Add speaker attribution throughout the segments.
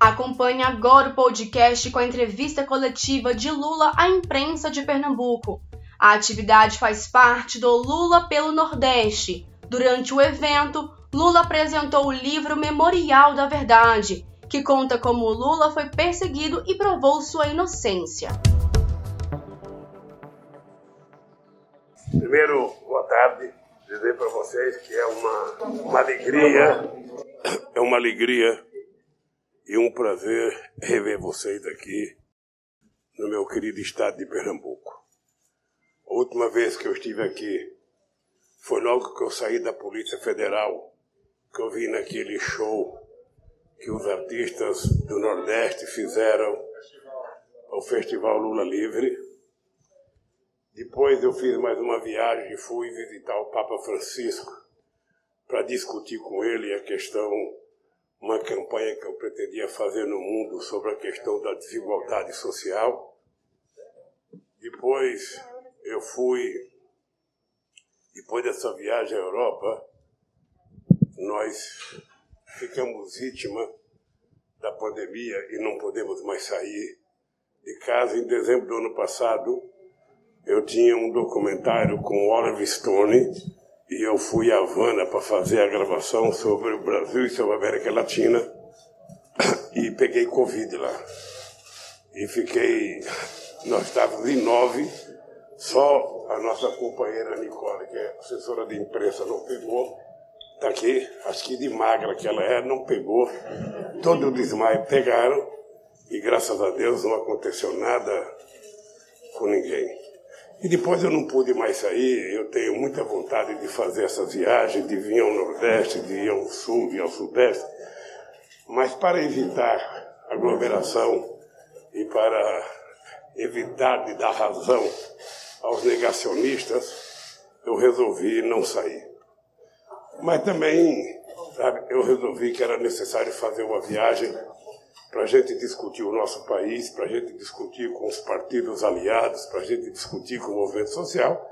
Speaker 1: Acompanhe agora o podcast com a entrevista coletiva de Lula à imprensa de Pernambuco. A atividade faz parte do Lula pelo Nordeste. Durante o evento, Lula apresentou o livro Memorial da Verdade, que conta como Lula foi perseguido e provou sua inocência.
Speaker 2: Primeiro, boa tarde. Dizer para vocês que é uma, uma alegria, é uma alegria e um prazer rever vocês aqui no meu querido estado de Pernambuco. A última vez que eu estive aqui foi logo que eu saí da Polícia Federal, que eu vi naquele show que os artistas do Nordeste fizeram ao Festival Lula Livre. Depois eu fiz mais uma viagem e fui visitar o Papa Francisco para discutir com ele a questão uma campanha que eu pretendia fazer no mundo sobre a questão da desigualdade social. Depois eu fui, depois dessa viagem à Europa, nós ficamos vítima da pandemia e não podemos mais sair de casa. Em dezembro do ano passado, eu tinha um documentário com Oliver Stone e eu fui a Havana para fazer a gravação sobre o Brasil e sobre a América Latina e peguei Covid lá. E fiquei. Nós estávamos em nove, só a nossa companheira Nicole, que é assessora de imprensa, não pegou. Está aqui, acho que de magra que ela é, não pegou. Todo o desmaio pegaram e graças a Deus não aconteceu nada com ninguém. E depois eu não pude mais sair, eu tenho muita vontade de fazer essas viagens, de vir ao Nordeste, de ir ao Sul, de ir ao Sudeste, mas para evitar aglomeração e para evitar de dar razão aos negacionistas, eu resolvi não sair. Mas também, sabe, eu resolvi que era necessário fazer uma viagem para a gente discutir o nosso país, para a gente discutir com os partidos aliados, para a gente discutir com o movimento social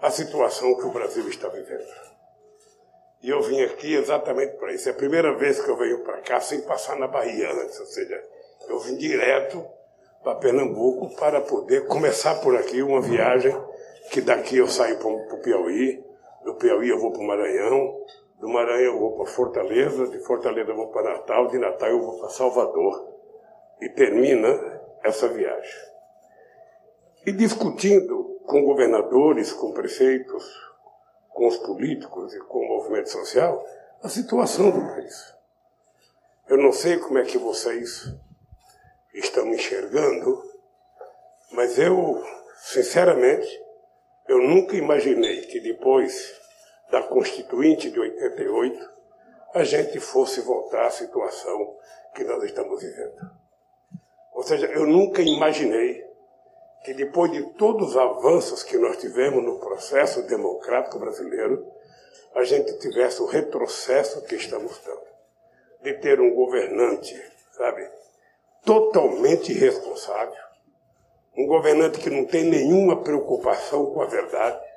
Speaker 2: a situação que o Brasil está vivendo. E eu vim aqui exatamente para isso. É a primeira vez que eu venho para cá sem passar na Bahia antes, ou seja, eu vim direto para Pernambuco para poder começar por aqui uma viagem que daqui eu saio para o Piauí, do Piauí eu vou para o Maranhão, do Maranhão eu vou para Fortaleza, de Fortaleza eu vou para Natal, de Natal eu vou para Salvador. E termina essa viagem. E discutindo com governadores, com prefeitos, com os políticos e com o movimento social, a situação do país. Eu não sei como é que vocês estão enxergando, mas eu, sinceramente, eu nunca imaginei que depois da Constituinte de 88, a gente fosse voltar à situação que nós estamos vivendo. Ou seja, eu nunca imaginei que depois de todos os avanços que nós tivemos no processo democrático brasileiro, a gente tivesse o retrocesso que estamos tendo. De ter um governante, sabe, totalmente irresponsável, um governante que não tem nenhuma preocupação com a verdade,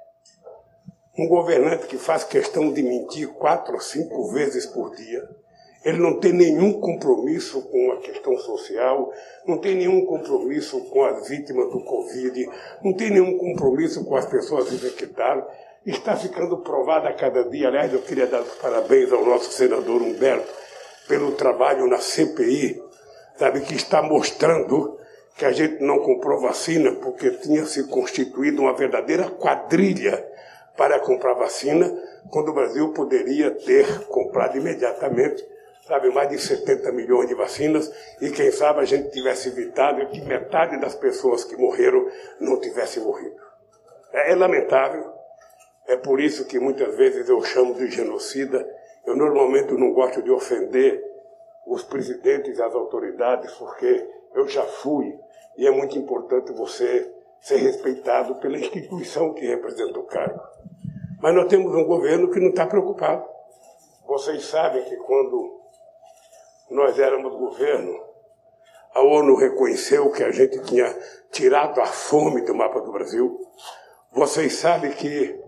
Speaker 2: um governante que faz questão de mentir quatro ou cinco vezes por dia, ele não tem nenhum compromisso com a questão social, não tem nenhum compromisso com as vítimas do Covid, não tem nenhum compromisso com as pessoas infectadas. Está ficando provado a cada dia. Aliás, eu queria dar os parabéns ao nosso senador Humberto pelo trabalho na CPI, sabe, que está mostrando que a gente não comprou vacina porque tinha se constituído uma verdadeira quadrilha para comprar vacina, quando o Brasil poderia ter comprado imediatamente, sabe, mais de 70 milhões de vacinas, e quem sabe a gente tivesse evitado que metade das pessoas que morreram não tivessem morrido. É, é lamentável, é por isso que muitas vezes eu chamo de genocida. Eu normalmente não gosto de ofender os presidentes e as autoridades, porque eu já fui, e é muito importante você ser respeitado pela instituição que representa o cargo. Mas nós temos um governo que não está preocupado. Vocês sabem que quando nós éramos governo, a ONU reconheceu que a gente tinha tirado a fome do mapa do Brasil. Vocês sabem que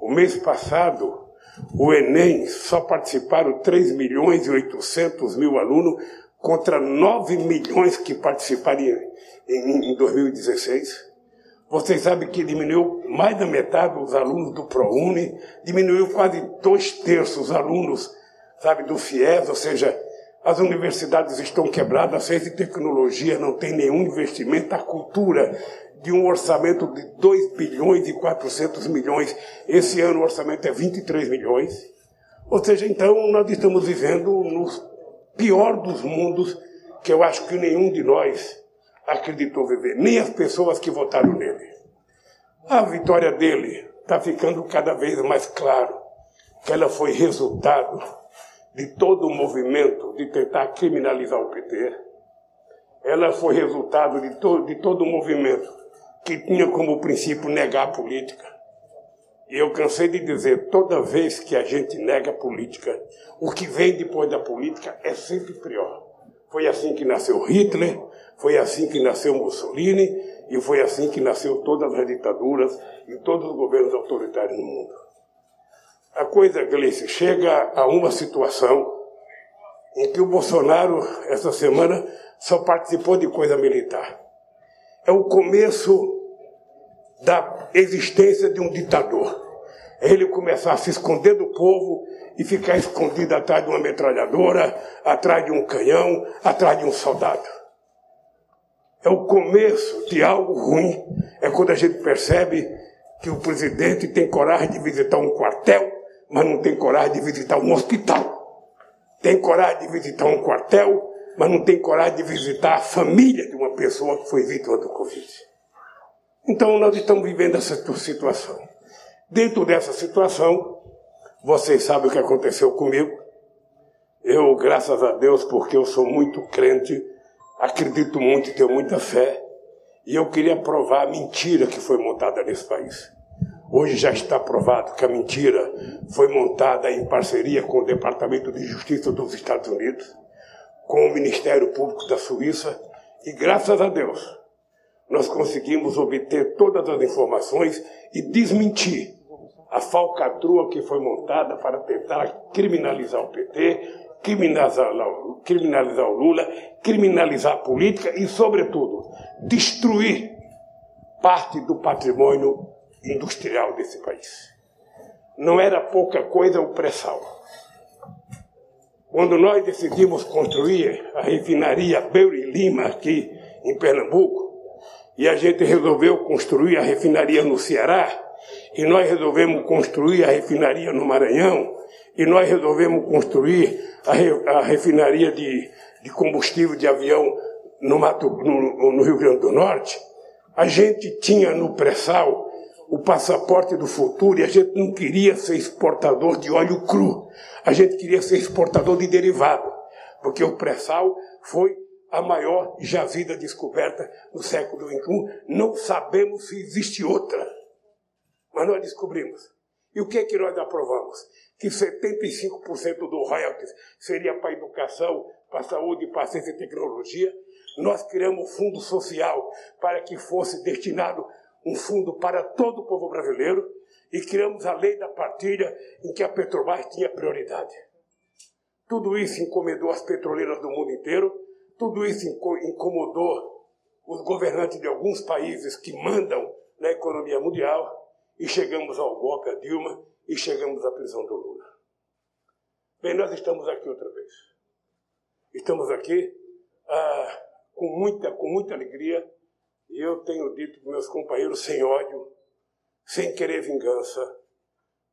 Speaker 2: o mês passado O Enem só participaram 3 milhões e 800 mil alunos contra 9 milhões que participaram em, em 2016. Vocês sabem que diminuiu mais da metade os alunos do ProUni, diminuiu quase dois terços os alunos, sabe, do FIES, ou seja, as universidades estão quebradas, a ciência e tecnologia não tem nenhum investimento, a cultura de um orçamento de 2 bilhões e 400 milhões. Esse ano o orçamento é 23 milhões. Ou seja, então nós estamos vivendo no pior dos mundos que eu acho que nenhum de nós acreditou viver, nem as pessoas que votaram nele. A vitória dele está ficando cada vez mais claro que ela foi resultado de todo o movimento de tentar criminalizar o PT. Ela foi resultado de, to de todo o movimento que tinha como princípio negar a política. E eu cansei de dizer, toda vez que a gente nega a política, o que vem depois da política é sempre pior. Foi assim que nasceu Hitler, foi assim que nasceu Mussolini e foi assim que nasceu todas as ditaduras e todos os governos autoritários no mundo. A coisa, Gleice, chega a uma situação em que o Bolsonaro, essa semana, só participou de coisa militar. É o começo da existência de um ditador. É ele começar a se esconder do povo e ficar escondido atrás de uma metralhadora, atrás de um canhão, atrás de um soldado. É o começo de algo ruim. É quando a gente percebe que o presidente tem coragem de visitar um quartel mas não tem coragem de visitar um hospital. Tem coragem de visitar um quartel, mas não tem coragem de visitar a família de uma pessoa que foi vítima do Covid. Então nós estamos vivendo essa situação. Dentro dessa situação, vocês sabem o que aconteceu comigo. Eu, graças a Deus, porque eu sou muito crente, acredito muito e tenho muita fé, e eu queria provar a mentira que foi montada nesse país. Hoje já está provado que a mentira foi montada em parceria com o Departamento de Justiça dos Estados Unidos, com o Ministério Público da Suíça, e graças a Deus nós conseguimos obter todas as informações e desmentir a falcatrua que foi montada para tentar criminalizar o PT, criminalizar, criminalizar o Lula, criminalizar a política e, sobretudo, destruir parte do patrimônio industrial desse país. Não era pouca coisa o pré-sal. Quando nós decidimos construir a refinaria Beuri Lima aqui em Pernambuco, e a gente resolveu construir a refinaria no Ceará, e nós resolvemos construir a refinaria no Maranhão, e nós resolvemos construir a, re, a refinaria de, de, combustível de avião no, Mato, no, no Rio Grande do Norte, a gente tinha no pré-sal o passaporte do futuro e a gente não queria ser exportador de óleo cru. A gente queria ser exportador de derivado, porque o pré-sal foi a maior jazida descoberta no século XXI. Não sabemos se existe outra, mas nós descobrimos. E o que é que nós aprovamos? Que 75% do royalties seria para educação, para saúde, para a ciência e tecnologia. Nós criamos fundo social para que fosse destinado um fundo para todo o povo brasileiro e criamos a lei da partilha em que a Petrobras tinha prioridade. Tudo isso incomodou as petroleiras do mundo inteiro, tudo isso incomodou os governantes de alguns países que mandam na economia mundial e chegamos ao golpe a Dilma e chegamos à prisão do Lula. Bem, nós estamos aqui outra vez. Estamos aqui ah, com, muita, com muita alegria e eu tenho dito para meus companheiros sem ódio, sem querer vingança,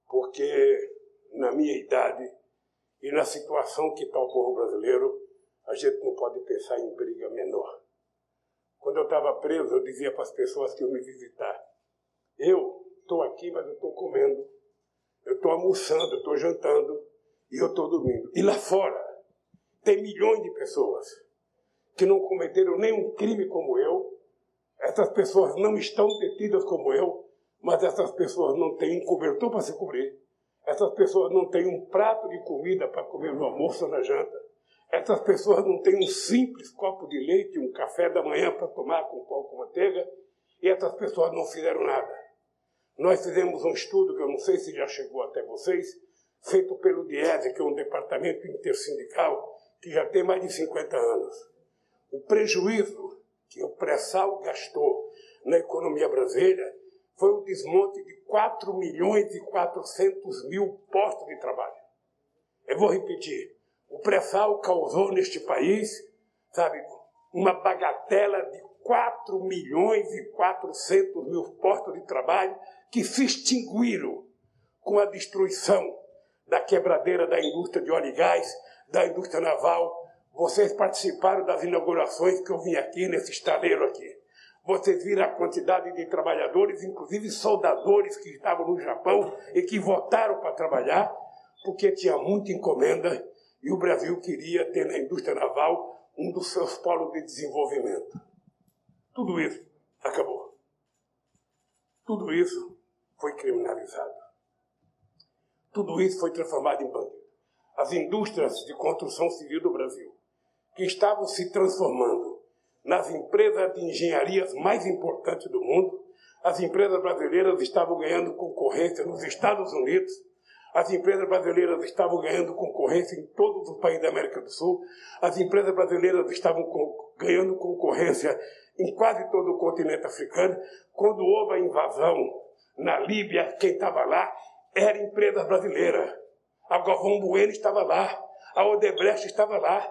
Speaker 2: porque na minha idade e na situação que está o povo brasileiro, a gente não pode pensar em briga menor. Quando eu estava preso, eu dizia para as pessoas que iam me visitar: eu estou aqui, mas eu estou comendo, eu estou almoçando, eu estou jantando e eu estou dormindo. E lá fora tem milhões de pessoas que não cometeram nenhum crime como eu, essas pessoas não estão detidas como eu, mas essas pessoas não têm um cobertor para se cobrir. Essas pessoas não têm um prato de comida para comer no almoço ou na janta. Essas pessoas não têm um simples copo de leite, um café da manhã para tomar com pão com manteiga. E essas pessoas não fizeram nada. Nós fizemos um estudo que eu não sei se já chegou até vocês, feito pelo DIESE, que é um departamento intersindical que já tem mais de 50 anos. O prejuízo que o pré-sal gastou na economia brasileira foi o desmonte de 4 milhões e 400 mil postos de trabalho. Eu vou repetir. O pré-sal causou neste país, sabe, uma bagatela de 4 milhões e 400 mil postos de trabalho que se extinguiram com a destruição da quebradeira da indústria de óleo e gás, da indústria naval. Vocês participaram das inaugurações que eu vim aqui nesse estaleiro aqui. Vocês viram a quantidade de trabalhadores, inclusive soldadores que estavam no Japão e que votaram para trabalhar, porque tinha muita encomenda e o Brasil queria ter na indústria naval um dos seus polos de desenvolvimento. Tudo isso acabou. Tudo isso foi criminalizado. Tudo isso foi transformado em bandido. As indústrias de construção civil do Brasil, que estavam se transformando nas empresas de engenharias mais importantes do mundo, as empresas brasileiras estavam ganhando concorrência nos Estados Unidos, as empresas brasileiras estavam ganhando concorrência em todos os países da América do Sul, as empresas brasileiras estavam ganhando concorrência em quase todo o continente africano. Quando houve a invasão na Líbia, quem estava lá era empresa brasileira. A Galvão Bueno estava lá, a Odebrecht estava lá,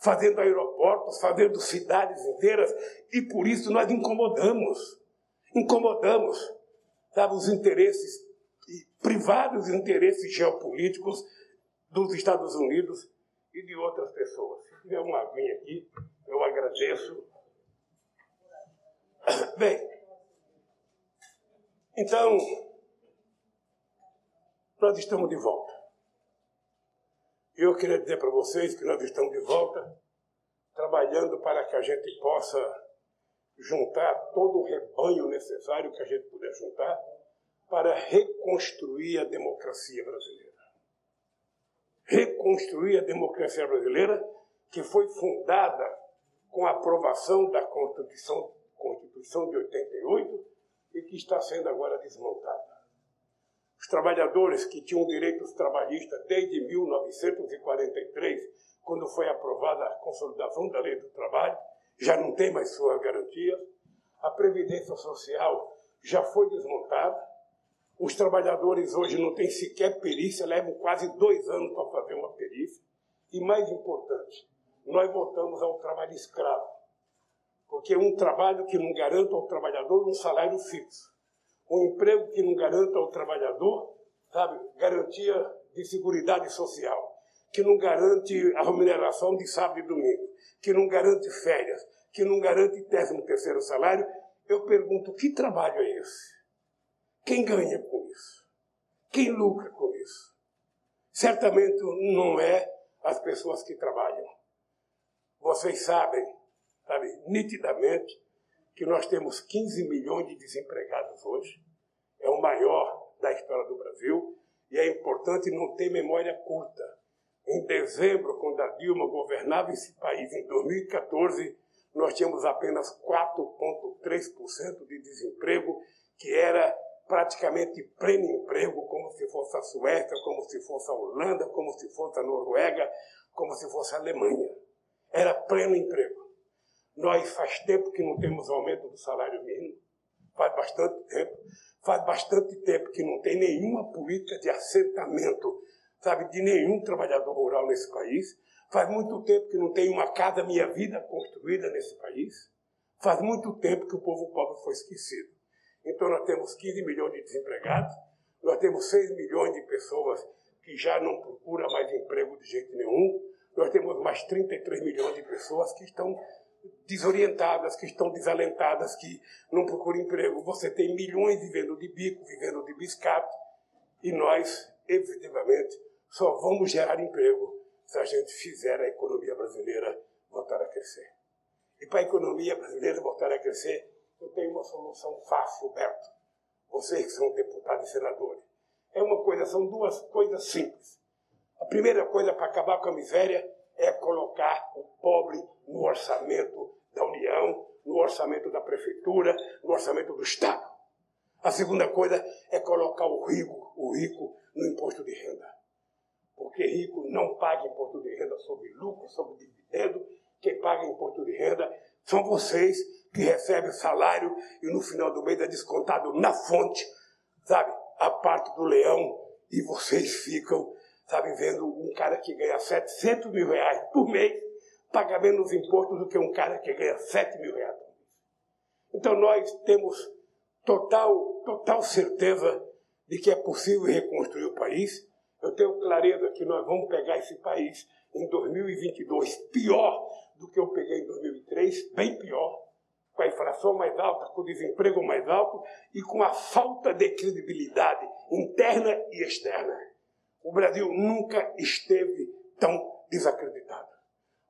Speaker 2: fazendo aeroportos, fazendo cidades inteiras, e por isso nós incomodamos. Incomodamos, sabe, os interesses privados, os interesses geopolíticos dos Estados Unidos e de outras pessoas. Se tiver uma aguinha aqui, eu agradeço. Bem, então, nós estamos de volta. Eu queria dizer para vocês que nós estamos de volta, trabalhando para que a gente possa juntar todo o rebanho necessário que a gente puder juntar para reconstruir a democracia brasileira. Reconstruir a democracia brasileira que foi fundada com a aprovação da Constituição, Constituição de 88 e que está sendo agora desmontada. Os trabalhadores que tinham direitos trabalhistas desde 1943, quando foi aprovada a consolidação da lei do trabalho, já não tem mais suas garantias. A Previdência Social já foi desmontada. Os trabalhadores hoje não têm sequer perícia, levam quase dois anos para fazer uma perícia. E mais importante, nós voltamos ao trabalho escravo. Porque um trabalho que não garanta ao trabalhador um salário fixo um emprego que não garanta ao trabalhador, sabe, garantia de segurança social, que não garante a remuneração de sábado e domingo, que não garante férias, que não garante décimo terceiro salário, eu pergunto, que trabalho é esse? Quem ganha com isso? Quem lucra com isso? Certamente não é as pessoas que trabalham. Vocês sabem, sabe, nitidamente, que nós temos 15 milhões de desempregados hoje, é o maior da história do Brasil, e é importante não ter memória curta. Em dezembro, quando a Dilma governava esse país, em 2014, nós tínhamos apenas 4,3% de desemprego, que era praticamente pleno emprego, como se fosse a Suécia, como se fosse a Holanda, como se fosse a Noruega, como se fosse a Alemanha. Era pleno emprego. Nós faz tempo que não temos aumento do salário mínimo, faz bastante tempo, faz bastante tempo que não tem nenhuma política de assentamento, sabe, de nenhum trabalhador rural nesse país. Faz muito tempo que não tem uma casa minha vida construída nesse país. Faz muito tempo que o povo pobre foi esquecido. Então nós temos 15 milhões de desempregados, nós temos 6 milhões de pessoas que já não procuram mais emprego de jeito nenhum, nós temos mais 33 milhões de pessoas que estão desorientadas, que estão desalentadas, que não procuram emprego. Você tem milhões vivendo de bico, vivendo de biscato, e nós, efetivamente, só vamos gerar emprego se a gente fizer a economia brasileira voltar a crescer. E para a economia brasileira voltar a crescer, eu tenho uma solução fácil, Beto. Vocês que são deputados e senadores. É uma coisa, são duas coisas simples. A primeira coisa para acabar com a miséria é colocar o pobre no orçamento da União, no orçamento da Prefeitura, no orçamento do Estado. A segunda coisa é colocar o rico, o rico no imposto de renda. porque rico não paga imposto de renda sobre lucro, sobre dividendo. Quem paga imposto de renda são vocês que recebem salário e no final do mês é descontado na fonte, sabe, a parte do leão e vocês ficam, sabe, vendo um cara que ganha 700 mil reais por mês paga menos imposto do que um cara que ganha 7 mil reais por mês. Então nós temos total, total certeza de que é possível reconstruir o país. Eu tenho clareza que nós vamos pegar esse país em 2022 pior do que eu peguei em 2003, bem pior, com a inflação mais alta, com o desemprego mais alto e com a falta de credibilidade interna e externa. O Brasil nunca esteve tão desacreditado.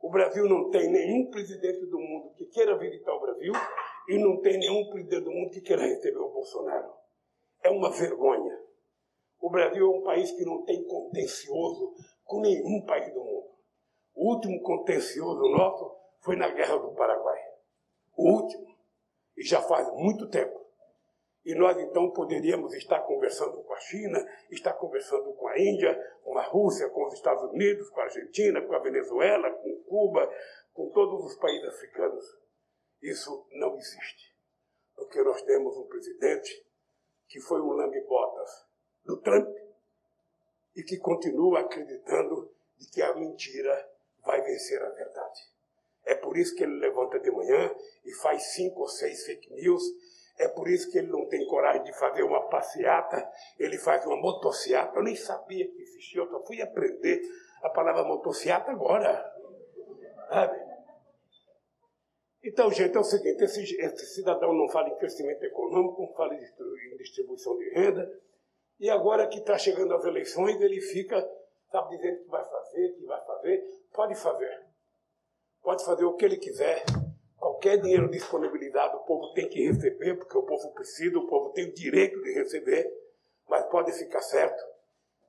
Speaker 2: O Brasil não tem nenhum presidente do mundo que queira visitar o Brasil e não tem nenhum presidente do mundo que queira receber o Bolsonaro. É uma vergonha. O Brasil é um país que não tem contencioso com nenhum país do mundo. O último contencioso nosso foi na Guerra do Paraguai. O último. E já faz muito tempo. E nós então poderíamos estar conversando com a China, estar conversando com a Índia, com a Rússia, com os Estados Unidos, com a Argentina, com a Venezuela, com Cuba, com todos os países africanos. Isso não existe. Porque nós temos um presidente que foi um lambe-botas do Trump e que continua acreditando de que a mentira vai vencer a verdade. É por isso que ele levanta de manhã e faz cinco ou seis fake news. É por isso que ele não tem coragem de fazer uma passeata, ele faz uma motociata. Eu nem sabia que existia, eu só fui aprender a palavra motociata agora. Sabe? Então, gente, é o seguinte: esse, esse cidadão não fala em crescimento econômico, não fala em distribuição de renda, e agora que está chegando as eleições, ele fica, sabe, dizendo que vai fazer, que vai fazer. Pode fazer. Pode fazer o que ele quiser. Qualquer dinheiro disponibilizado, o povo tem que receber, porque o povo precisa, o povo tem o direito de receber. Mas pode ficar certo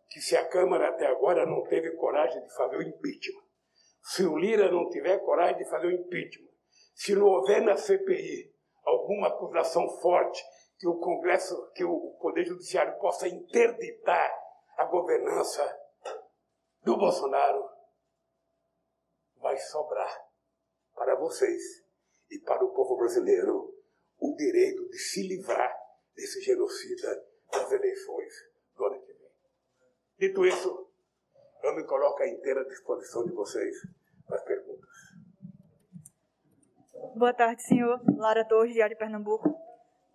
Speaker 2: que se a Câmara até agora não teve coragem de fazer o impeachment, se o Lira não tiver coragem de fazer o impeachment, se não houver na CPI alguma acusação forte que o Congresso, que o Poder Judiciário possa interditar a governança do Bolsonaro, vai sobrar para vocês e para o povo brasileiro o direito de se livrar desse genocida das eleições do ano que vem. Dito isso, eu me coloco à inteira disposição de vocês para as perguntas.
Speaker 3: Boa tarde, senhor. Lara Torres, Diário de Pernambuco.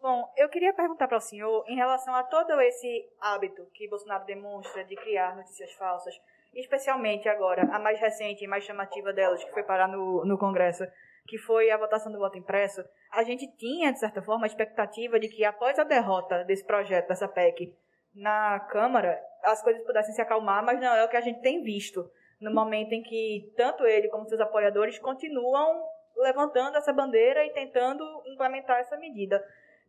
Speaker 3: Bom, eu queria perguntar para o senhor em relação a todo esse hábito que Bolsonaro demonstra de criar notícias falsas, especialmente agora, a mais recente e mais chamativa delas, que foi parar no, no Congresso, que foi a votação do voto impresso. A gente tinha, de certa forma, a expectativa de que após a derrota desse projeto, dessa PEC, na Câmara, as coisas pudessem se acalmar, mas não é o que a gente tem visto no momento em que tanto ele como seus apoiadores continuam levantando essa bandeira e tentando implementar essa medida.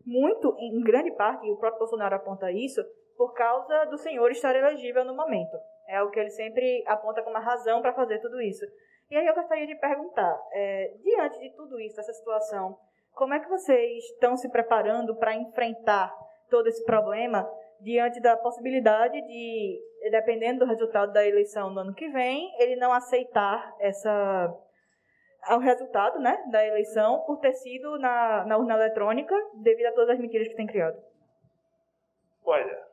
Speaker 3: Muito, em grande parte, e o próprio Bolsonaro aponta isso, por causa do senhor estar elegível no momento. É o que ele sempre aponta como a razão para fazer tudo isso. E aí eu gostaria de perguntar, é, diante de tudo isso, dessa situação, como é que vocês estão se preparando para enfrentar todo esse problema diante da possibilidade de, dependendo do resultado da eleição no ano que vem, ele não aceitar essa ao resultado né, da eleição por ter sido na, na urna eletrônica devido a todas as mentiras que tem criado?
Speaker 2: Olha,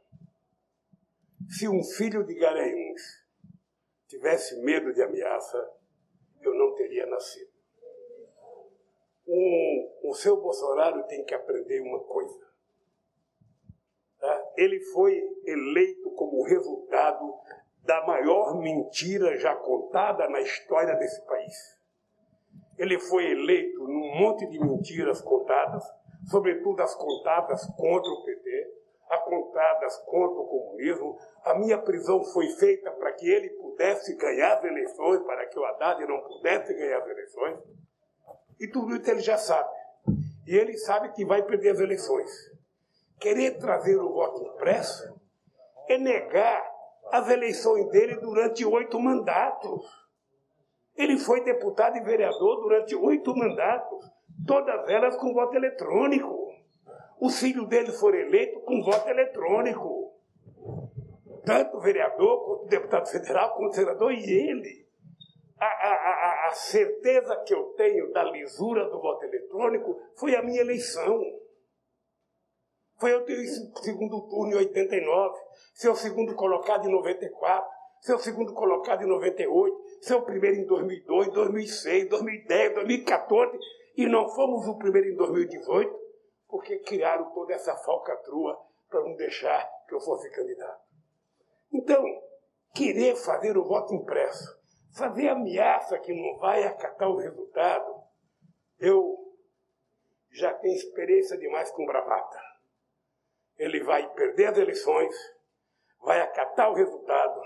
Speaker 2: se um filho de Garanhuns tivesse medo de ameaça, eu não teria nascido. Um, o seu Bolsonaro tem que aprender uma coisa. Tá? Ele foi eleito como resultado da maior mentira já contada na história desse país ele foi eleito num monte de mentiras contadas, sobretudo as contadas contra o PT, as contadas contra o comunismo. A minha prisão foi feita para que ele pudesse ganhar as eleições, para que o Haddad não pudesse ganhar as eleições. E tudo isso ele já sabe. E ele sabe que vai perder as eleições. Querer trazer o voto impresso é negar as eleições dele durante oito mandatos. Ele foi deputado e vereador durante oito mandatos, todas elas com voto eletrônico. Os filhos dele foram eleitos com voto eletrônico. tanto vereador, quanto deputado federal, quanto senador, e ele. A, a, a, a certeza que eu tenho da lisura do voto eletrônico foi a minha eleição. Foi eu ter o segundo turno em 89, ser o segundo colocado em 94, ser o segundo colocado em 98, ser o primeiro em 2002, 2006, 2010, 2014, e não fomos o primeiro em 2018, porque criaram toda essa falcatrua para não deixar que eu fosse candidato. Então, querer fazer o voto impresso, fazer ameaça que não vai acatar o resultado, eu já tenho experiência demais com bravata ele vai perder as eleições, vai acatar o resultado.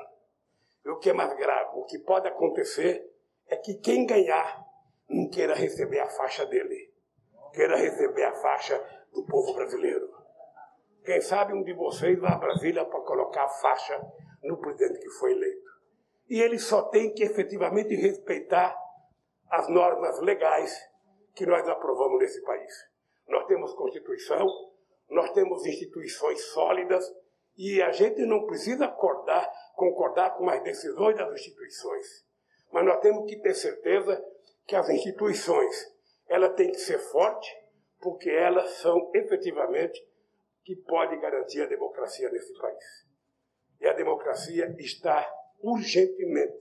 Speaker 2: E o que é mais grave, o que pode acontecer é que quem ganhar não queira receber a faixa dele, queira receber a faixa do povo brasileiro. Quem sabe um de vocês vai a Brasília para colocar a faixa no presidente que foi eleito. E ele só tem que efetivamente respeitar as normas legais que nós aprovamos nesse país. Nós temos Constituição, nós temos instituições sólidas e a gente não precisa acordar, concordar com as decisões das instituições. Mas nós temos que ter certeza que as instituições ela tem que ser forte, porque elas são efetivamente que podem garantir a democracia nesse país. E a democracia está urgentemente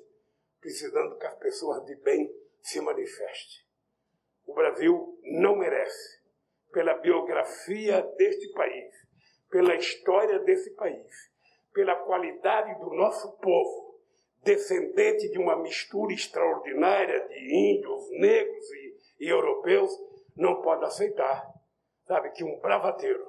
Speaker 2: precisando que as pessoas de bem se manifestem. O Brasil não merece pela biografia deste país, pela história desse país, pela qualidade do nosso povo, descendente de uma mistura extraordinária de índios, negros e, e europeus, não pode aceitar, sabe, que um bravateiro,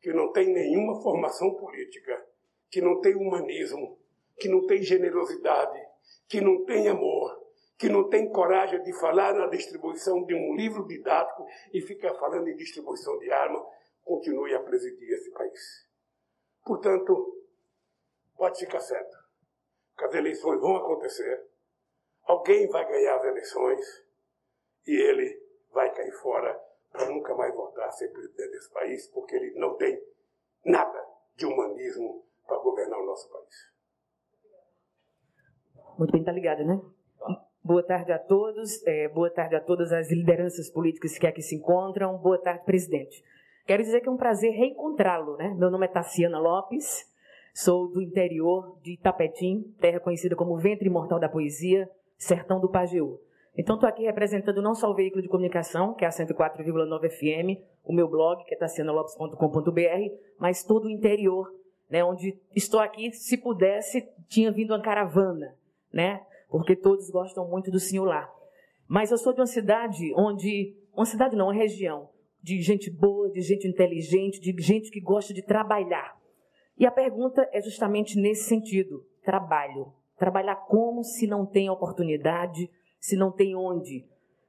Speaker 2: que não tem nenhuma formação política, que não tem humanismo, que não tem generosidade, que não tem amor, que não tem coragem de falar na distribuição de um livro didático e fica falando em distribuição de arma, continue a presidir esse país. Portanto, pode ficar certo que as eleições vão acontecer, alguém vai ganhar as eleições e ele vai cair fora para nunca mais voltar a ser presidente desse país, porque ele não tem nada de humanismo para governar o nosso país.
Speaker 4: Muito bem, tá ligado, né? Boa tarde a todos, é, boa tarde a todas as lideranças políticas que aqui se encontram, boa tarde, presidente. Quero dizer que é um prazer reencontrá-lo, né? Meu nome é Tassiana Lopes, sou do interior de Itapetim, terra conhecida como Ventre Imortal da Poesia, sertão do Pajeú. Então, estou aqui representando não só o veículo de comunicação, que é a 104,9 FM, o meu blog, que é tassianalopes.com.br, mas todo o interior, né, onde estou aqui, se pudesse, tinha vindo uma caravana, né? porque todos gostam muito do senhor lá. Mas eu sou de uma cidade onde, uma cidade não, uma região, de gente boa, de gente inteligente, de gente que gosta de trabalhar. E a pergunta é justamente nesse sentido: trabalho. Trabalhar como se não tem oportunidade, se não tem onde?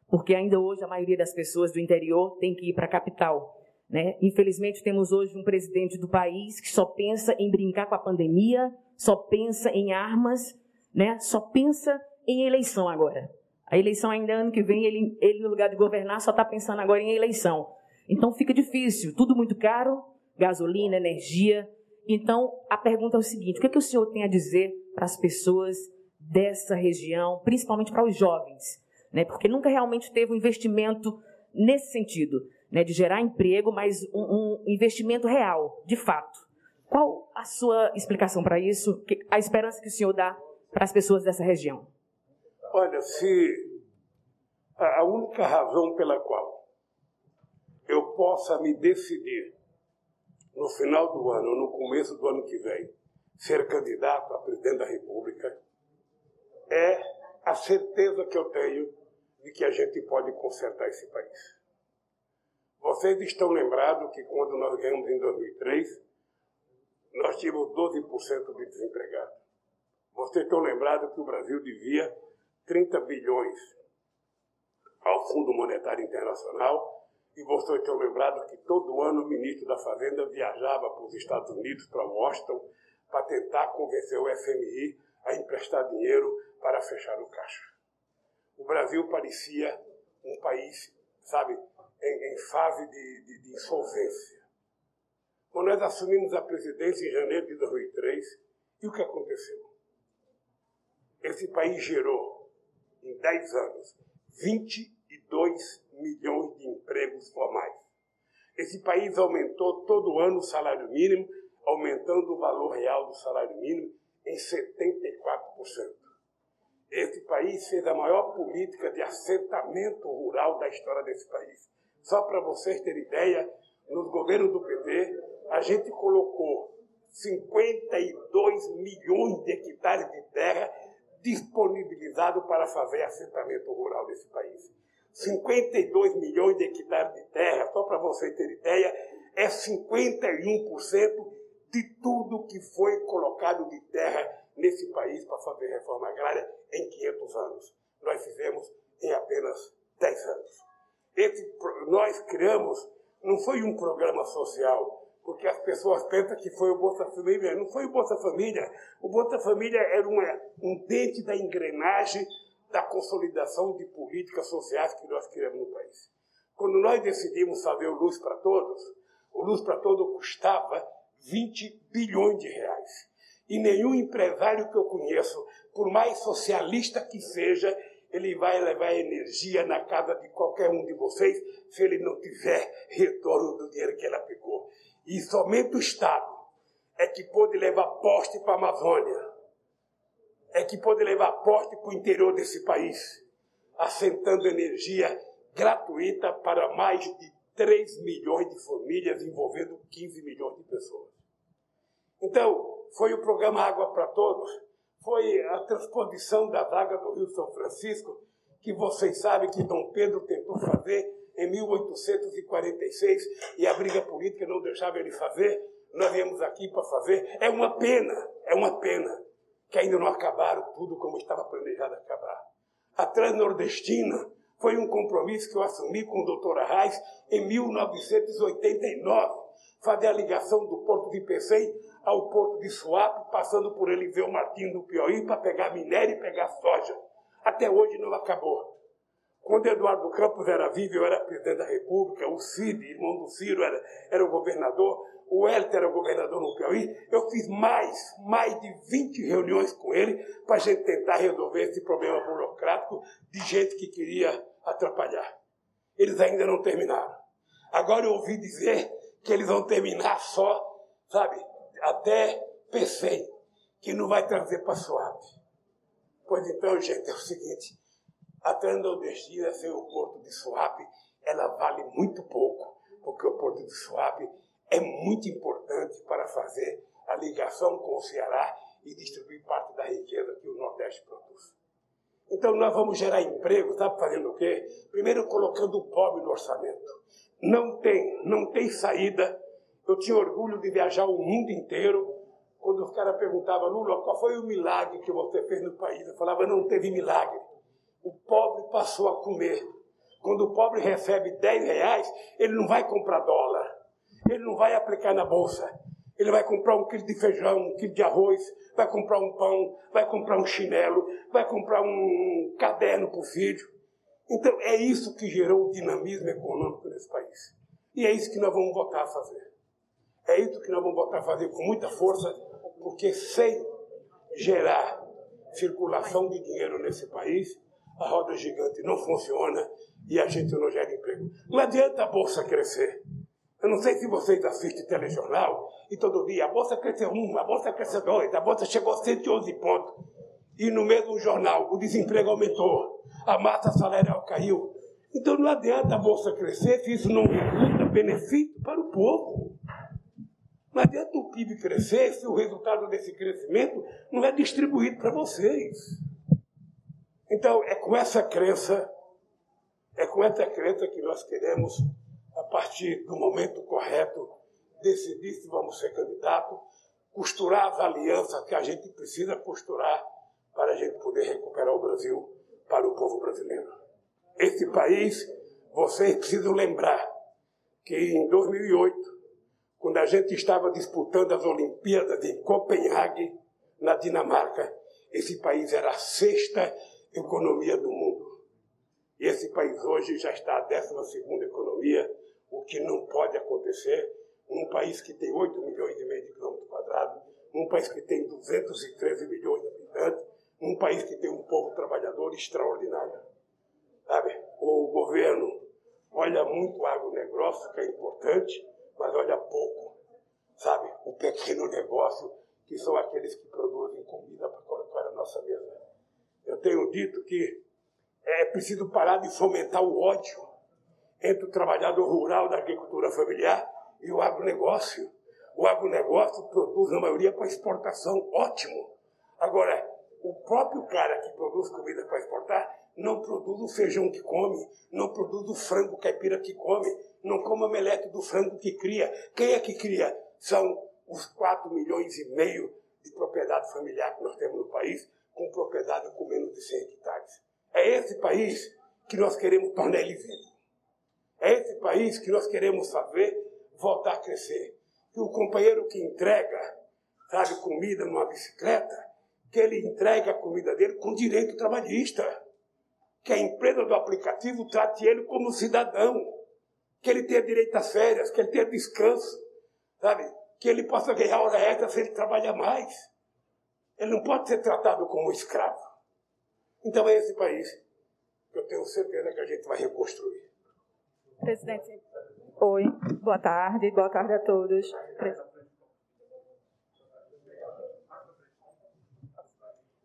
Speaker 4: Porque ainda hoje a maioria das pessoas do interior tem que ir para a capital. Né? Infelizmente, temos hoje um presidente do país que só pensa em brincar com a pandemia, só pensa em armas né, só pensa em eleição agora. A eleição ainda ano que vem, ele, ele no lugar de governar só está pensando agora em eleição. Então fica difícil, tudo muito caro, gasolina, energia. Então a pergunta é o seguinte: o que, é que o senhor tem a dizer para as pessoas dessa região, principalmente para os jovens? Né, porque nunca realmente teve um investimento nesse sentido, né, de gerar emprego, mas um, um investimento real, de fato. Qual a sua explicação para isso? A esperança que o senhor dá para as pessoas dessa região?
Speaker 2: Olha, se a única razão pela qual eu possa me decidir no final do ano, no começo do ano que vem, ser candidato a presidente da República, certeza que eu tenho de que a gente pode consertar esse país. Vocês estão lembrados que quando nós ganhamos em 2003, nós tínhamos 12% de desempregados. Vocês estão lembrados que o Brasil devia 30 bilhões ao Fundo Monetário Internacional e vocês estão lembrados que todo ano o ministro da Fazenda viajava para os Estados Unidos, para Washington, para tentar convencer o FMI a emprestar dinheiro para fechar o caixa. O Brasil parecia um país, sabe, em, em fase de, de, de insolvência. Quando nós assumimos a presidência em janeiro de 2003, E o que aconteceu? Esse país gerou, em 10 anos, 22 milhões de empregos formais. Esse país aumentou todo ano o salário mínimo, aumentando o valor real do salário mínimo em 74%. Esse país fez a maior política de assentamento rural da história desse país. Só para vocês terem ideia, nos governos do PT, a gente colocou 52 milhões de hectares de terra disponibilizados para fazer assentamento rural desse país. 52 milhões de hectares de terra, só para vocês terem ideia, é 51% de tudo que foi colocado de terra nesse país para fazer reforma agrária em 500 anos. Nós fizemos em apenas 10 anos. Esse, nós criamos, não foi um programa social, porque as pessoas pensam que foi o Bolsa Família. Não foi o Bolsa Família. O Bolsa Família era uma, um dente da engrenagem da consolidação de políticas sociais que nós criamos no país. Quando nós decidimos fazer o Luz para Todos, o Luz para Todos custava 20 bilhões de reais. E nenhum empresário que eu conheço, por mais socialista que seja, ele vai levar energia na casa de qualquer um de vocês se ele não tiver retorno do dinheiro que ele aplicou. E somente o Estado é que pode levar poste para a Amazônia, é que pode levar poste para o interior desse país, assentando energia gratuita para mais de 3 milhões de famílias, envolvendo 15 milhões de pessoas. Então, foi o programa Água para Todos, foi a transposição da vaga do Rio São Francisco, que vocês sabem que Dom Pedro tentou fazer em 1846 e a briga política não deixava ele fazer. Nós viemos aqui para fazer. É uma pena, é uma pena que ainda não acabaram tudo como estava planejado acabar. A Transnordestina foi um compromisso que eu assumi com o doutor Arraes em 1989, fazer a ligação do Porto de Pecém ao Porto de Suape, passando por Eliseu Martins do Piauí para pegar minério e pegar soja. Até hoje não acabou. Quando Eduardo Campos era vivo, eu era presidente da República, o Cid, irmão do Ciro, era, era o governador, o Hélio era o governador no Piauí. Eu fiz mais, mais de 20 reuniões com ele para a gente tentar resolver esse problema burocrático de gente que queria atrapalhar. Eles ainda não terminaram. Agora eu ouvi dizer que eles vão terminar só, sabe, até pensei que não vai trazer para Suave. Pois então, gente, é o seguinte, a Transnordestina sem o porto de Suape, ela vale muito pouco, porque o porto de Suape é muito importante para fazer a ligação com o Ceará e distribuir parte da riqueza que o Nordeste produz. Então nós vamos gerar emprego, sabe fazendo o quê? Primeiro colocando o pobre no orçamento. Não tem, não tem saída. Eu tinha orgulho de viajar o mundo inteiro. Quando os caras perguntavam, Lula, qual foi o milagre que você fez no país? Eu falava, não teve milagre o pobre passou a comer. Quando o pobre recebe 10 reais, ele não vai comprar dólar, ele não vai aplicar na bolsa, ele vai comprar um quilo de feijão, um quilo de arroz, vai comprar um pão, vai comprar um chinelo, vai comprar um caderno para o filho. Então é isso que gerou o dinamismo econômico nesse país. E é isso que nós vamos voltar a fazer. É isso que nós vamos voltar a fazer com muita força, porque sem gerar circulação de dinheiro nesse país, a roda gigante não funciona e a gente não gera emprego. Não adianta a bolsa crescer. Eu não sei se vocês assistem telejornal e todo dia a bolsa cresceu um, a bolsa cresceu dois, a bolsa chegou a 111 pontos. E no mesmo jornal o desemprego aumentou, a massa salarial caiu. Então não adianta a bolsa crescer se isso não resulta benefício para o povo. Não adianta o PIB crescer se o resultado desse crescimento não é distribuído para vocês. Então, é com essa crença, é com essa crença que nós queremos, a partir do momento correto, decidir se vamos ser candidato, costurar as alianças que a gente precisa costurar para a gente poder recuperar o Brasil para o povo brasileiro. Esse país, vocês precisam lembrar que em 2008, quando a gente estava disputando as Olimpíadas em Copenhague, na Dinamarca, esse país era a sexta economia do mundo. E esse país hoje já está a 12 economia, o que não pode acontecer num país que tem 8 milhões e meio de quilômetros quadrados, um país que tem 213 milhões de habitantes, um país que tem um povo trabalhador extraordinário. Sabe? O governo olha muito o agronegócio, que é importante, mas olha pouco, sabe? O pequeno negócio, que são aqueles que produzem comida para colocar na nossa mesa. Eu tenho dito que é preciso parar de fomentar o ódio entre o trabalhador rural da agricultura familiar e o agronegócio. O agronegócio produz, na maioria, para exportação, ótimo. Agora, o próprio cara que produz comida para exportar não produz o feijão que come, não produz o frango caipira que come, não come a melete do frango que cria. Quem é que cria? São os 4 milhões e meio de propriedade familiar que nós temos no país, com propriedade com menos de 100 hectares. É esse país que nós queremos tornar ele vivo. É esse país que nós queremos fazer voltar a crescer. Que o companheiro que entrega, sabe, comida numa bicicleta, que ele entregue a comida dele com direito trabalhista. Que a empresa do aplicativo trate ele como cidadão. Que ele tenha direito às férias, que ele tenha descanso, sabe? Que ele possa ganhar hora extra se ele trabalhar mais. Ele não pode ser tratado como escravo. Então é esse país que eu tenho certeza que a gente vai reconstruir.
Speaker 3: Presidente, oi, boa tarde, boa tarde a todos.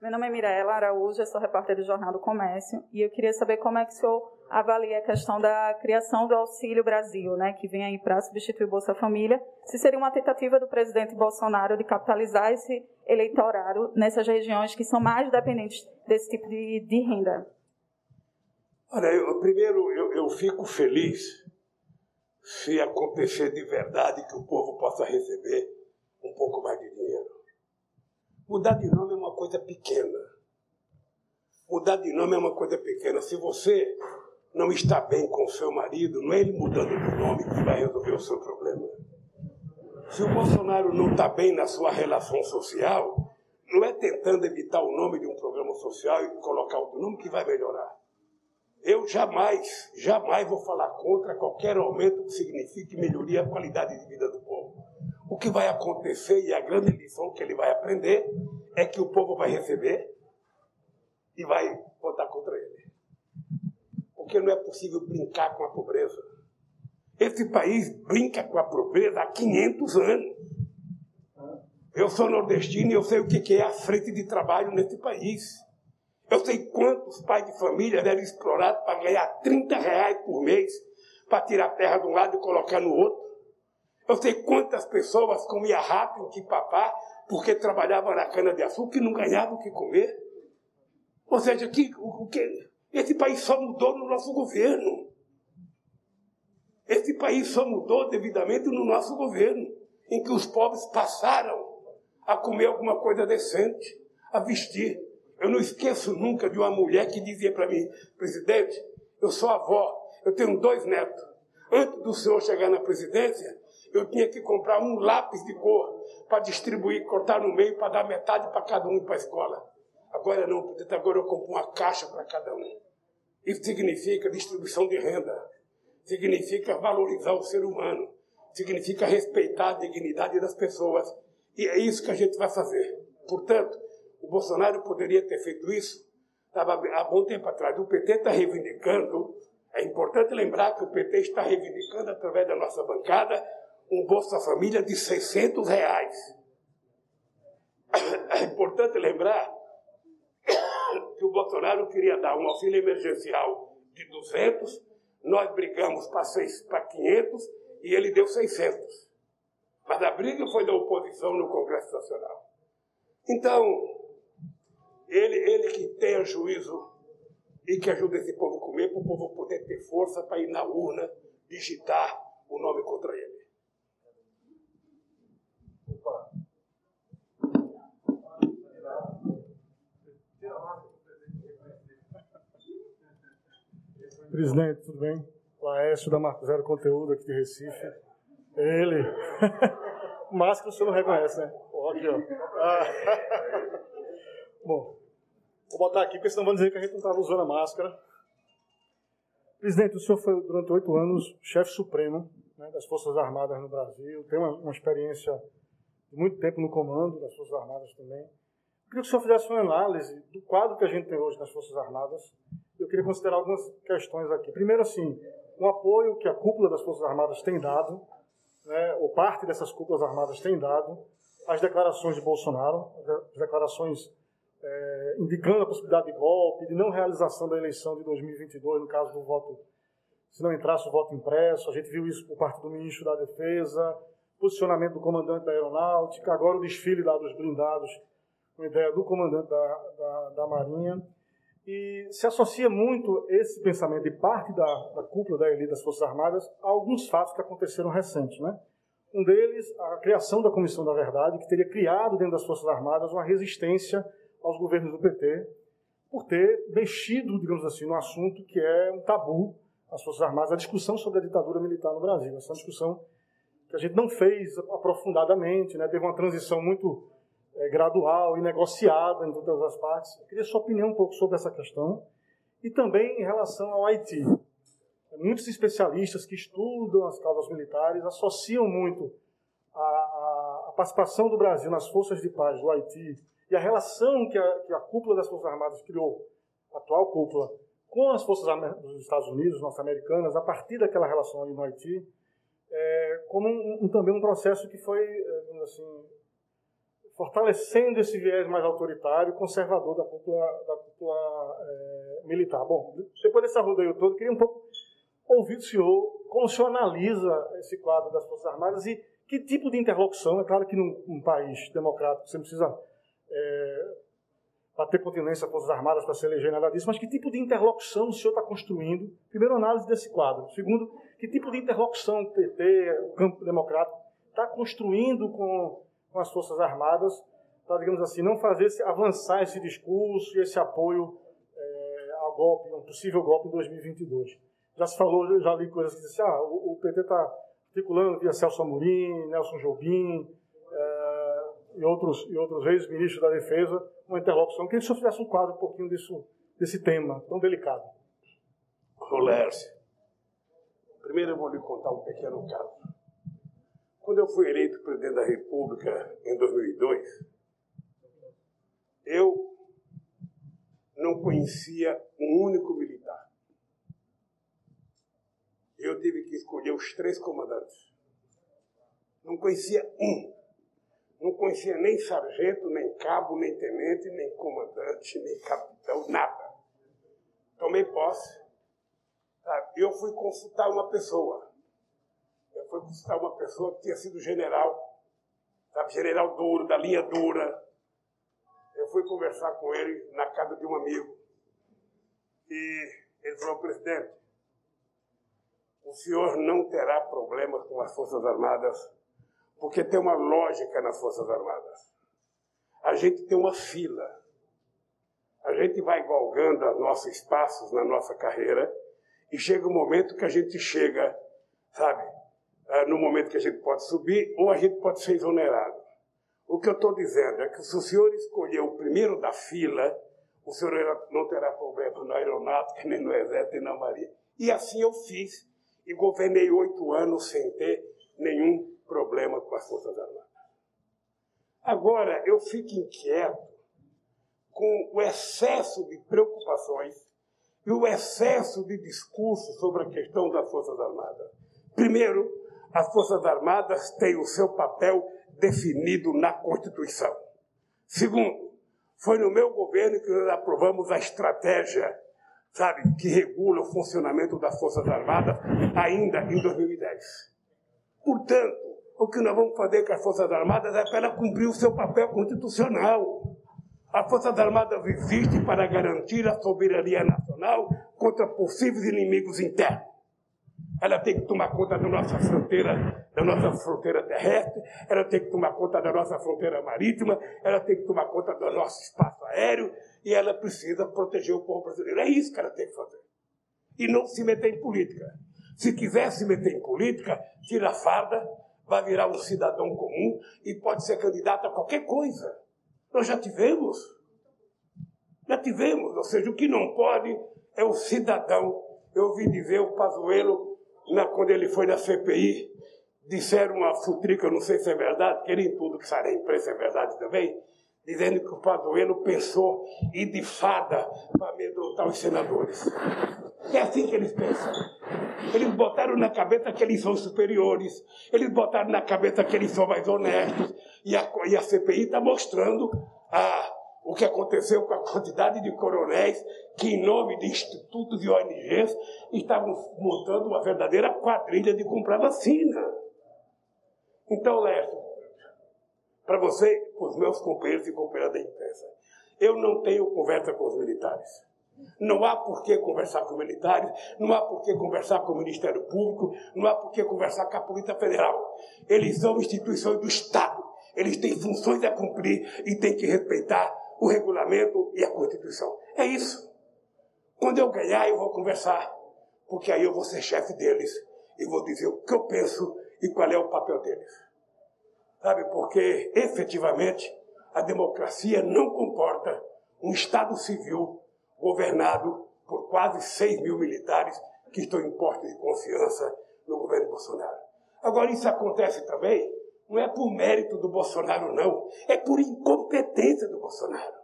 Speaker 3: Meu nome é Mirella Araújo, eu sou repórter do Jornal do Comércio e eu queria saber como é que o senhor avalia a questão da criação do Auxílio Brasil, né, que vem aí para substituir o Bolsa Família, se seria uma tentativa do presidente Bolsonaro de capitalizar esse eleitorado nessas regiões que são mais dependentes desse tipo de, de renda.
Speaker 2: Olha, eu, primeiro eu, eu fico feliz se acontecer de verdade que o povo possa receber um pouco mais de dinheiro. Mudar de nome é uma coisa pequena. Mudar de nome é uma coisa pequena. Se você não está bem com o seu marido, não é ele mudando de nome que vai resolver o seu problema. Se o Bolsonaro não está bem na sua relação social, não é tentando evitar o nome de um programa social e colocar outro nome que vai melhorar. Eu jamais, jamais vou falar contra qualquer aumento que signifique melhoria da qualidade de vida do povo. Que vai acontecer, e a grande lição que ele vai aprender, é que o povo vai receber e vai votar contra ele. Porque não é possível brincar com a pobreza. Esse país brinca com a pobreza há 500 anos. Eu sou nordestino e eu sei o que é a frente de trabalho nesse país. Eu sei quantos pais de família devem explorar para ganhar 30 reais por mês para tirar terra de um lado e colocar no outro. Eu sei quantas pessoas comiam rápido que papá porque trabalhavam na cana-de-açúcar e não ganhavam o que comer. Ou seja, que, o que, esse país só mudou no nosso governo. Esse país só mudou devidamente no nosso governo, em que os pobres passaram a comer alguma coisa decente, a vestir. Eu não esqueço nunca de uma mulher que dizia para mim, presidente, eu sou avó, eu tenho dois netos. Antes do senhor chegar na presidência, eu tinha que comprar um lápis de cor para distribuir, cortar no meio, para dar metade para cada um para a escola. Agora não, presidente, agora eu compro uma caixa para cada um. Isso significa distribuição de renda, significa valorizar o ser humano, significa respeitar a dignidade das pessoas. E é isso que a gente vai fazer. Portanto, o Bolsonaro poderia ter feito isso estava há bom tempo atrás. O PT está reivindicando, é importante lembrar que o PT está reivindicando, através da nossa bancada, um Bolsa Família de 600 reais. É importante lembrar que o Bolsonaro queria dar um auxílio emergencial de 200, nós brigamos para 500 e ele deu 600. Mas a briga foi da oposição no Congresso Nacional. Então, ele, ele que tenha juízo e que ajude esse povo a comer, para o povo poder ter força para ir na urna digitar o nome contra ele.
Speaker 5: Presidente, tudo bem? Laércio da Marco Zero Conteúdo aqui de Recife. Ele. Máscara o senhor não reconhece, né? Ó, aqui, ó. Ah. Bom, Vou botar aqui, porque senão vão dizer que a gente não estava usando a máscara. Presidente, o senhor foi durante oito anos chefe supremo né, das Forças Armadas no Brasil, tem uma, uma experiência muito tempo no comando das Forças Armadas também. Eu queria que o senhor fizesse uma análise do quadro que a gente tem hoje nas Forças Armadas. Eu queria considerar algumas questões aqui. Primeiro, assim, o apoio que a cúpula das Forças Armadas tem dado, né, ou parte dessas cúpulas armadas tem dado, às declarações de Bolsonaro, as declarações é, indicando a possibilidade de golpe, de não realização da eleição de 2022, no caso do voto, se não entrasse o voto impresso. A gente viu isso por parte do ministro da Defesa, posicionamento do comandante da Aeronáutica, agora o desfile lá dos blindados, com ideia do comandante da, da, da Marinha. E se associa muito esse pensamento de parte da, da cúpula da elite das Forças Armadas a alguns fatos que aconteceram recentes. Né? Um deles, a criação da Comissão da Verdade, que teria criado dentro das Forças Armadas uma resistência aos governos do PT por ter mexido, digamos assim, no assunto que é um tabu às Forças Armadas, a discussão sobre a ditadura militar no Brasil. Essa é uma discussão que a gente não fez aprofundadamente, né? teve uma transição muito é, gradual e negociada entre todas as partes. Eu queria sua opinião um pouco sobre essa questão e também em relação ao Haiti. Muitos especialistas que estudam as causas militares associam muito a, a, a participação do Brasil nas forças de paz do Haiti e a relação que a, que a cúpula das Forças Armadas criou, a atual cúpula, com as Forças dos Estados Unidos, norte-americanas, a partir daquela relação ali no Haiti, é, como um, um, também um processo que foi, é, assim, fortalecendo esse viés mais autoritário, conservador da cúpula, da cúpula é, militar. Bom, depois desse rodeio todo, queria um pouco ouvir do senhor como o senhor analisa esse quadro das Forças Armadas e que tipo de interlocução, é claro que num, país democrático você não precisa é, ter continência Forças Armadas para se eleger, nada disso, mas que tipo de interlocução o senhor está construindo? Primeiro, análise desse quadro. Segundo, que tipo de interlocução o PT, o campo democrático, está construindo com, com as Forças Armadas para, digamos assim, não fazer avançar esse discurso e esse apoio é, ao golpe, um possível golpe em 2022. Já se falou, já li coisas que dizem assim, ah, o, o PT está articulando via Celso Amorim, Nelson Jobim, e outros, e outros ex-ministros da Defesa uma interlocução. Queria que o senhor fizesse um quadro um pouquinho disso, desse tema tão delicado.
Speaker 2: Rolércio, primeiro eu vou lhe contar um pequeno caso. Quando eu fui eleito presidente da República em 2002, eu não conhecia um único militar. Eu tive que escolher os três comandantes. Não conhecia um. Não conhecia nem sargento, nem cabo, nem tenente, nem comandante, nem capitão, nada. Tomei posse. Eu fui consultar uma pessoa. Fui consultar uma pessoa que tinha sido general, sabe, general duro, da linha dura. Eu fui conversar com ele na casa de um amigo. E ele falou, presidente, o senhor não terá problemas com as Forças Armadas porque tem uma lógica nas Forças Armadas. A gente tem uma fila. A gente vai galgando os nossos espaços na nossa carreira e chega um momento que a gente chega, sabe, no momento que a gente pode subir ou a gente pode ser exonerado. O que eu estou dizendo é que se o senhor escolher o primeiro da fila, o senhor não terá problema na aeronáutica, nem no exército, nem na marinha. E assim eu fiz. E governei oito anos sem ter nenhum problema com as Forças Armadas. Agora, eu fico inquieto com o excesso de preocupações e o excesso de discurso sobre a questão das Forças Armadas. Primeiro, as Forças Armadas têm o seu papel definido na Constituição. Segundo, foi no meu governo que nós aprovamos a estratégia, sabe, que regula o funcionamento das Forças Armadas ainda em 2010. Portanto, o que nós vamos fazer com as Forças Armadas é para cumprir o seu papel constitucional. As Forças Armadas existem para garantir a soberania nacional contra possíveis inimigos internos. Ela tem que tomar conta da nossa fronteira, da nossa fronteira terrestre, ela tem que tomar conta da nossa fronteira marítima, ela tem que tomar conta do nosso espaço aéreo e ela precisa proteger o povo brasileiro. É isso que ela tem que fazer. E não se meter em política. Se quiser se meter em política, tira a farda, vai virar um cidadão comum e pode ser candidato a qualquer coisa. Nós já tivemos. Já tivemos. Ou seja, o que não pode é o cidadão. Eu ouvi dizer o Pazuello, na, quando ele foi na CPI, disseram uma futrica, não sei se é verdade, que nem tudo que sai da imprensa é verdade também, dizendo que o Pazuello pensou em de fada para amedrontar os senadores. É assim que eles pensam. Eles botaram na cabeça que eles são superiores, eles botaram na cabeça que eles são mais honestos, e a, e a CPI está mostrando a, o que aconteceu com a quantidade de coronéis que, em nome de institutos e ONGs, estavam montando uma verdadeira quadrilha de comprar vacina. Então, Lércio, para você, para os meus companheiros e companheiras da imprensa, eu não tenho conversa com os militares. Não há por que conversar com militares, não há por que conversar com o Ministério Público, não há por que conversar com a Polícia Federal. Eles são instituições do Estado. Eles têm funções a cumprir e têm que respeitar o regulamento e a Constituição. É isso. Quando eu ganhar, eu vou conversar, porque aí eu vou ser chefe deles e vou dizer o que eu penso e qual é o papel deles. Sabe, porque efetivamente a democracia não comporta um Estado civil governado por quase 6 mil militares que estão em posto de confiança no governo Bolsonaro. Agora, isso acontece também, não é por mérito do Bolsonaro, não, é por incompetência do Bolsonaro.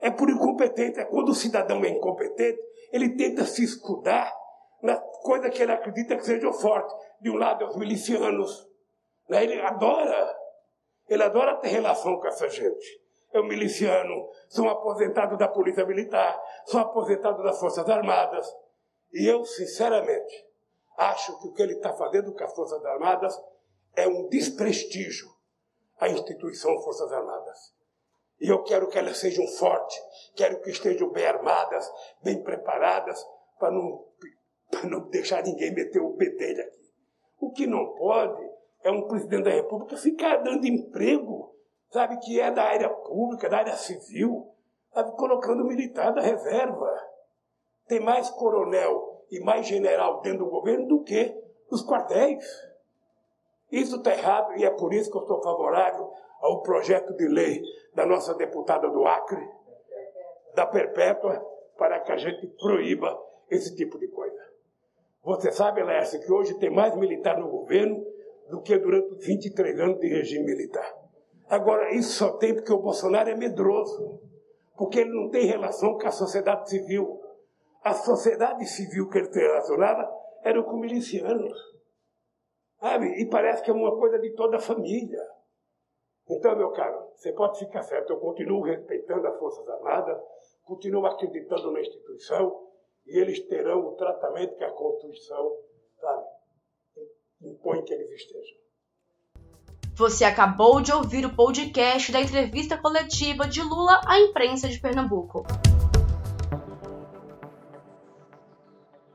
Speaker 2: É por incompetência. É quando o cidadão é incompetente, ele tenta se escudar na coisa que ele acredita que seja forte. De um lado é os milicianos, né? ele adora, ele adora ter relação com essa gente é um miliciano, sou um aposentado da Polícia Militar, sou um aposentado das Forças Armadas. E eu, sinceramente, acho que o que ele está fazendo com as Forças Armadas é um desprestígio à instituição Forças Armadas. E eu quero que elas sejam fortes, quero que estejam bem armadas, bem preparadas, para não, não deixar ninguém meter o bedelho aqui. O que não pode é um presidente da República ficar dando emprego sabe, que é da área pública, da área civil, sabe, colocando militar da reserva. Tem mais coronel e mais general dentro do governo do que os quartéis. Isso está errado e é por isso que eu sou favorável ao projeto de lei da nossa deputada do Acre, da Perpétua, para que a gente proíba esse tipo de coisa. Você sabe, Lércio, que hoje tem mais militar no governo do que durante os 23 anos de regime militar. Agora, isso só tem porque o Bolsonaro é medroso, porque ele não tem relação com a sociedade civil. A sociedade civil que ele tem relacionada era com milicianos. Sabe? E parece que é uma coisa de toda a família. Então, meu caro, você pode ficar certo, eu continuo respeitando as Forças Armadas, continuo acreditando na instituição, e eles terão o tratamento que a Constituição sabe, impõe que eles estejam.
Speaker 1: Você acabou de ouvir o podcast da entrevista coletiva de Lula à imprensa de Pernambuco.